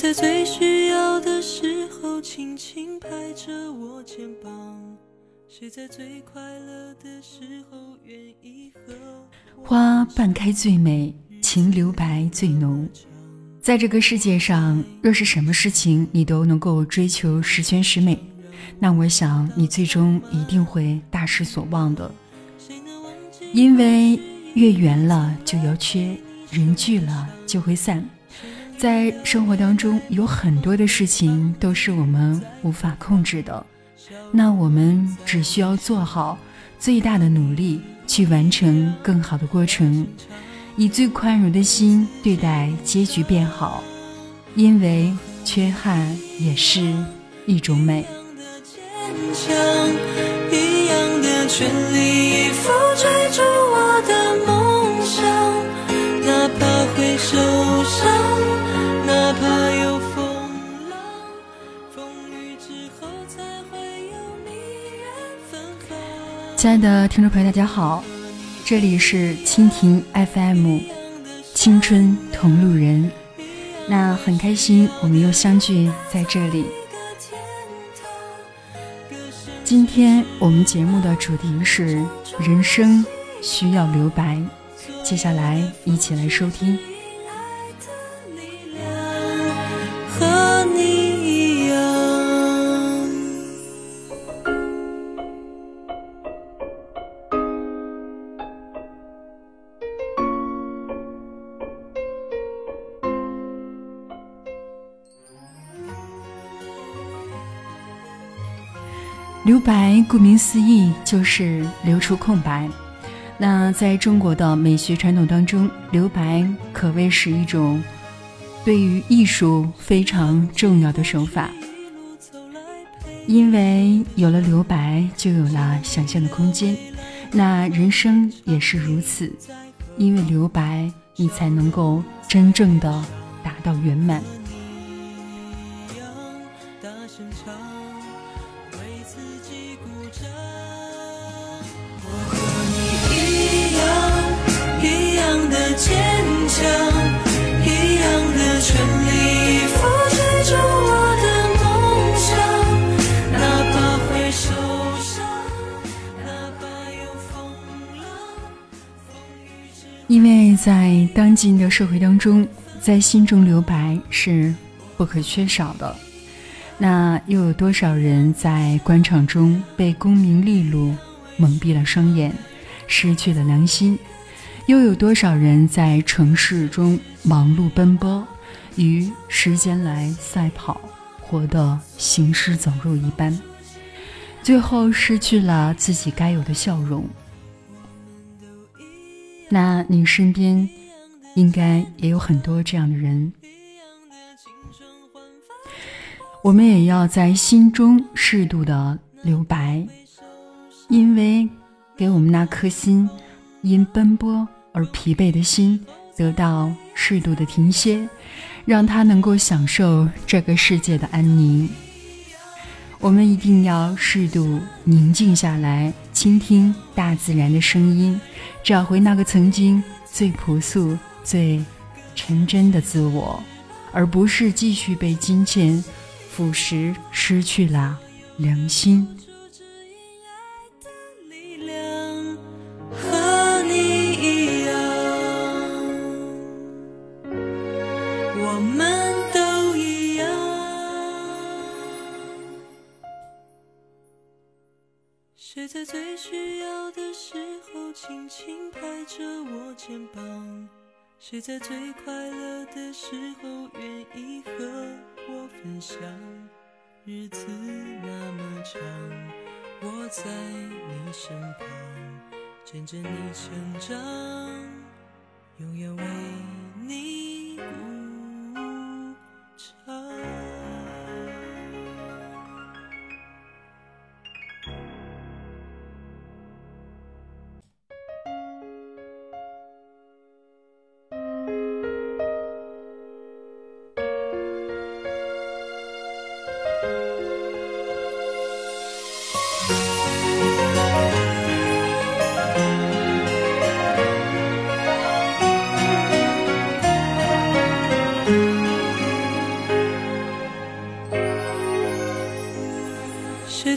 在最需要的时候轻轻拍着我肩膀谁在最快乐的时候愿意和花半开最美情留白最浓。在这个世界上若是什么事情你都能够追求十全十美那我想你最终一定会大失所望的。因为月圆了就要缺人聚了就会散。在生活当中，有很多的事情都是我们无法控制的，那我们只需要做好最大的努力，去完成更好的过程，以最宽容的心对待结局变好，因为缺憾也是一种美。全力以赴追逐我的梦想哪怕会受伤。亲爱的听众朋友，大家好，这里是蜻蜓 FM，青春同路人。那很开心，我们又相聚在这里。今天我们节目的主题是人生需要留白，接下来一起来收听。留白，顾名思义就是留出空白。那在中国的美学传统当中，留白可谓是一种对于艺术非常重要的手法。因为有了留白，就有了想象的空间。那人生也是如此，因为留白，你才能够真正的达到圆满。大声唱为自己鼓掌，我和你一样，一样的坚强，一样的全力以赴追逐我的梦想。哪怕会受伤，哪怕有风浪，因为在当今的社会当中，在心中留白是不可缺少的。那又有多少人在官场中被功名利禄蒙蔽了双眼，失去了良心？又有多少人在城市中忙碌奔波，与时间来赛跑，活得行尸走肉一般，最后失去了自己该有的笑容？那你身边应该也有很多这样的人，我们也要在心中适度的留白，因为给我们那颗心因奔波而疲惫的心得到适度的停歇，让它能够享受这个世界的安宁。我们一定要适度宁静下来，倾听大自然的声音，找回那个曾经最朴素、最纯真的自我，而不是继续被金钱腐蚀，失去了良心。谁在最需要的时候轻轻拍着我肩膀？谁在最快乐的时候愿意和我分享？日子那么长，我在你身旁，见证你成长，永远为你鼓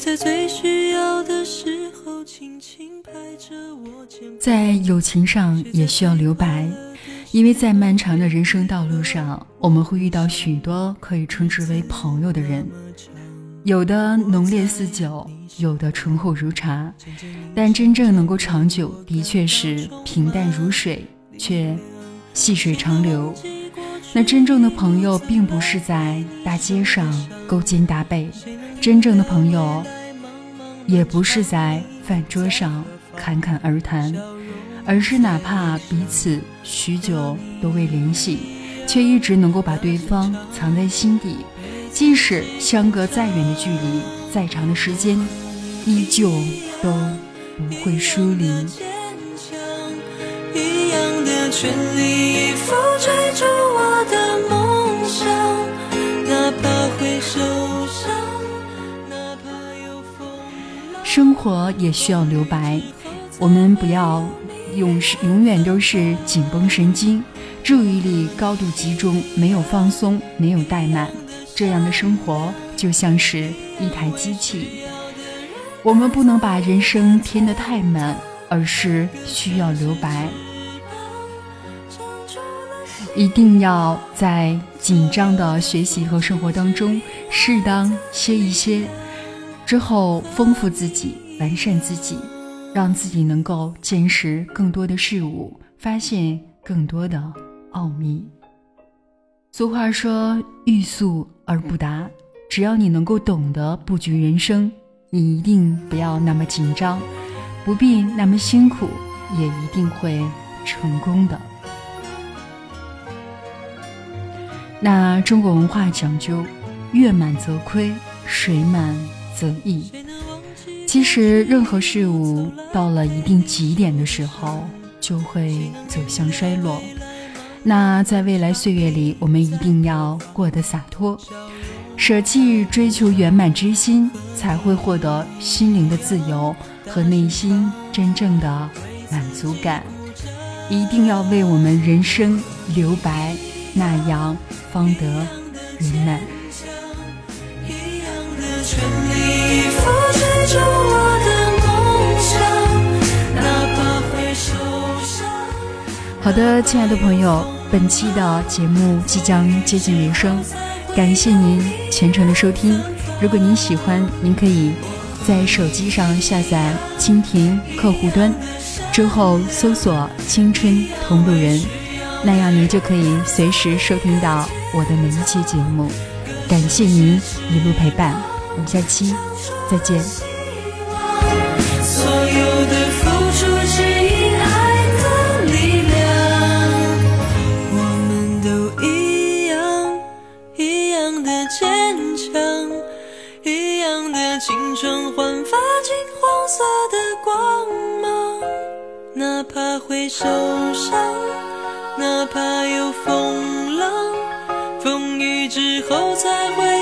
在最需要的时候，轻轻拍着我肩。在友情上也需要留白，因为在漫长的人生道路上，我们会遇到许多可以称之为朋友的人，有的浓烈似酒，有的醇厚如茶，但真正能够长久，的确是平淡如水，却细水长流。那真正的朋友，并不是在大街上勾肩搭背，真正的朋友，也不是在饭桌上侃侃而谈。而是哪怕彼此许久都未联系，却一直能够把对方藏在心底，即使相隔再远的距离，再长的时间，依旧都不会疏离。伤，哪怕会受伤，哪怕有风生活也需要留白，我们不要。永永远都是紧绷神经，注意力高度集中，没有放松，没有怠慢，这样的生活就像是一台机器。我们不能把人生填得太满，而是需要留白。一定要在紧张的学习和生活当中，适当歇一歇，之后丰富自己，完善自己。让自己能够见识更多的事物，发现更多的奥秘。俗话说“欲速而不达”，只要你能够懂得布局人生，你一定不要那么紧张，不必那么辛苦，也一定会成功的。那中国文化讲究“月满则亏，水满则溢”。其实，任何事物到了一定极点的时候，就会走向衰落。那在未来岁月里，我们一定要过得洒脱，舍弃追求圆满之心，才会获得心灵的自由和内心真正的满足感。一定要为我们人生留白，那样方得圆满。好的，亲爱的朋友，本期的节目即将接近尾声，感谢您全程的收听。如果您喜欢，您可以在手机上下载蜻蜓客户端，之后搜索“青春同路人”，那样您就可以随时收听到我的每一期节目。感谢您一路陪伴，我们下期再见。青春焕发金黄色的光芒，哪怕会受伤，哪怕有风浪，风雨之后才会。